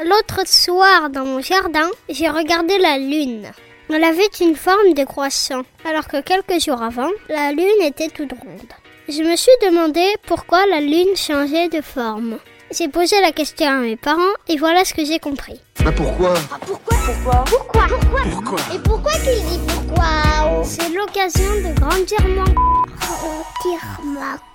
L'autre soir, dans mon jardin, j'ai regardé la lune. Elle avait une forme de croissant, alors que quelques jours avant, la lune était toute ronde. Je me suis demandé pourquoi la lune changeait de forme. J'ai posé la question à mes parents et voilà ce que j'ai compris. Bah pourquoi? Ah, pourquoi? Pourquoi? Pourquoi? Pourquoi? Pourquoi? Et pourquoi qu'il dit pourquoi? C'est l'occasion de grandir mon... Grandir ma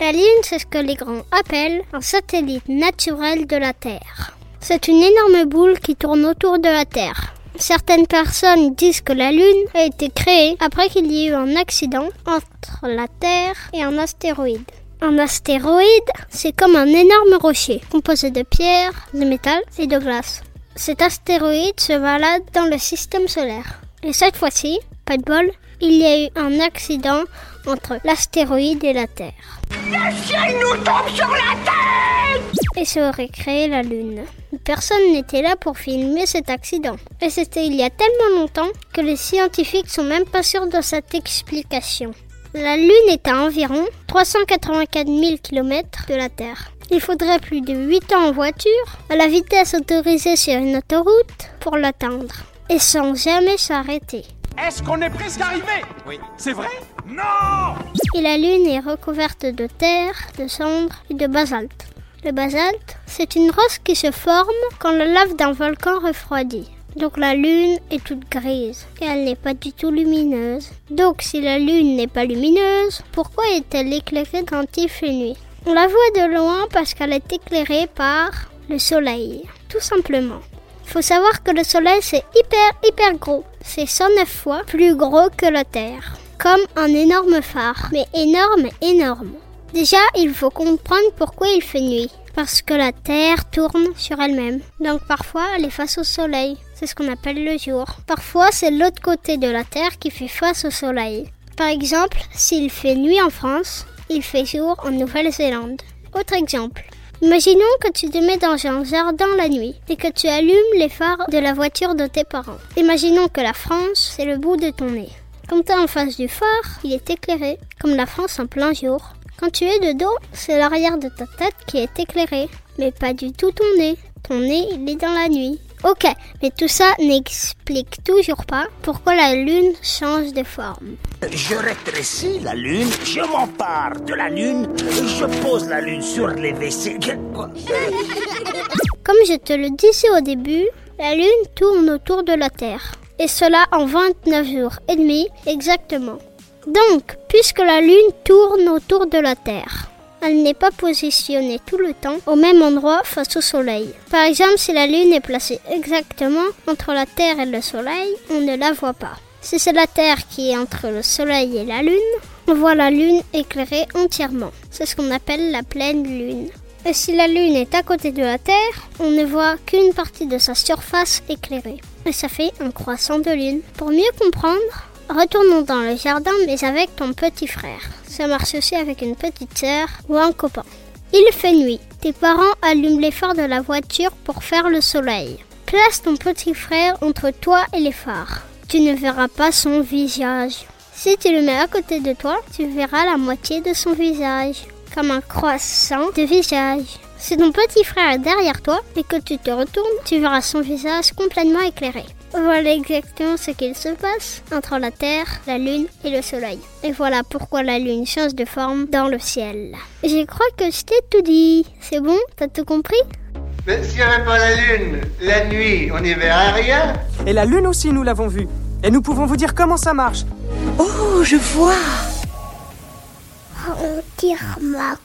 La Lune, c'est ce que les grands appellent un satellite naturel de la Terre. C'est une énorme boule qui tourne autour de la Terre. Certaines personnes disent que la Lune a été créée après qu'il y ait eu un accident entre la Terre et un astéroïde. Un astéroïde, c'est comme un énorme rocher composé de pierres, de métal et de glace. Cet astéroïde se balade dans le système solaire. Et cette fois-ci, pas de bol, il y a eu un accident entre l'astéroïde et la Terre. Et ça aurait créé la Lune. Personne n'était là pour filmer cet accident. Et c'était il y a tellement longtemps que les scientifiques sont même pas sûrs de cette explication. La Lune est à environ 384 000 km de la Terre. Il faudrait plus de 8 ans en voiture, à la vitesse autorisée sur une autoroute, pour l'atteindre. Et sans jamais s'arrêter. Est-ce qu'on est presque arrivé? Oui. C'est vrai? Non Et la Lune est recouverte de terre, de cendres et de basalte. Le basalte, c'est une roche qui se forme quand la lave d'un volcan refroidit. Donc la Lune est toute grise et elle n'est pas du tout lumineuse. Donc si la Lune n'est pas lumineuse, pourquoi est-elle éclairée quand il fait nuit? On la voit de loin parce qu'elle est éclairée par le Soleil, tout simplement. Faut savoir que le Soleil c'est hyper hyper gros. C'est 109 fois plus gros que la Terre. Comme un énorme phare, mais énorme énorme. Déjà, il faut comprendre pourquoi il fait nuit. Parce que la Terre tourne sur elle-même. Donc parfois, elle est face au Soleil. C'est ce qu'on appelle le jour. Parfois, c'est l'autre côté de la Terre qui fait face au Soleil. Par exemple, s'il fait nuit en France, il fait jour en Nouvelle-Zélande. Autre exemple. Imaginons que tu te mets dans un jardin la nuit et que tu allumes les phares de la voiture de tes parents. Imaginons que la France, c'est le bout de ton nez. Quand tu es en face du phare, il est éclairé, comme la France en plein jour. Quand tu es de dos, c'est l'arrière de ta tête qui est éclairé, mais pas du tout ton nez. Ton nez, il est dans la nuit. Ok, mais tout ça n'explique toujours pas pourquoi la Lune change de forme. Je rétrécis la lune, je m'empare de la lune, je pose la lune sur les WC. Comme je te le disais au début, la Lune tourne autour de la Terre. Et cela en 29 jours et demi exactement. Donc, puisque la Lune tourne autour de la Terre, elle n'est pas positionnée tout le temps au même endroit face au Soleil. Par exemple, si la Lune est placée exactement entre la Terre et le Soleil, on ne la voit pas. Si c'est la Terre qui est entre le Soleil et la Lune, on voit la Lune éclairée entièrement. C'est ce qu'on appelle la pleine Lune. Et si la Lune est à côté de la Terre, on ne voit qu'une partie de sa surface éclairée. Et ça fait un croissant de Lune. Pour mieux comprendre, retournons dans le jardin mais avec ton petit frère. Ça marche aussi avec une petite sœur ou un copain. Il fait nuit. Tes parents allument les phares de la voiture pour faire le soleil. Place ton petit frère entre toi et les phares. Tu ne verras pas son visage. Si tu le mets à côté de toi, tu verras la moitié de son visage, comme un croissant de visage. Si ton petit frère est derrière toi et que tu te retournes, tu verras son visage complètement éclairé. Voilà exactement ce qu'il se passe entre la Terre, la Lune et le Soleil. Et voilà pourquoi la Lune change de forme dans le ciel. Je crois que je t'ai tout dit. C'est bon? T'as tout compris? Mais s'il n'y avait pas la lune, la nuit, on n'y verrait rien. Et la lune aussi, nous l'avons vue. Et nous pouvons vous dire comment ça marche. Oh, je vois Oh, Grandir ma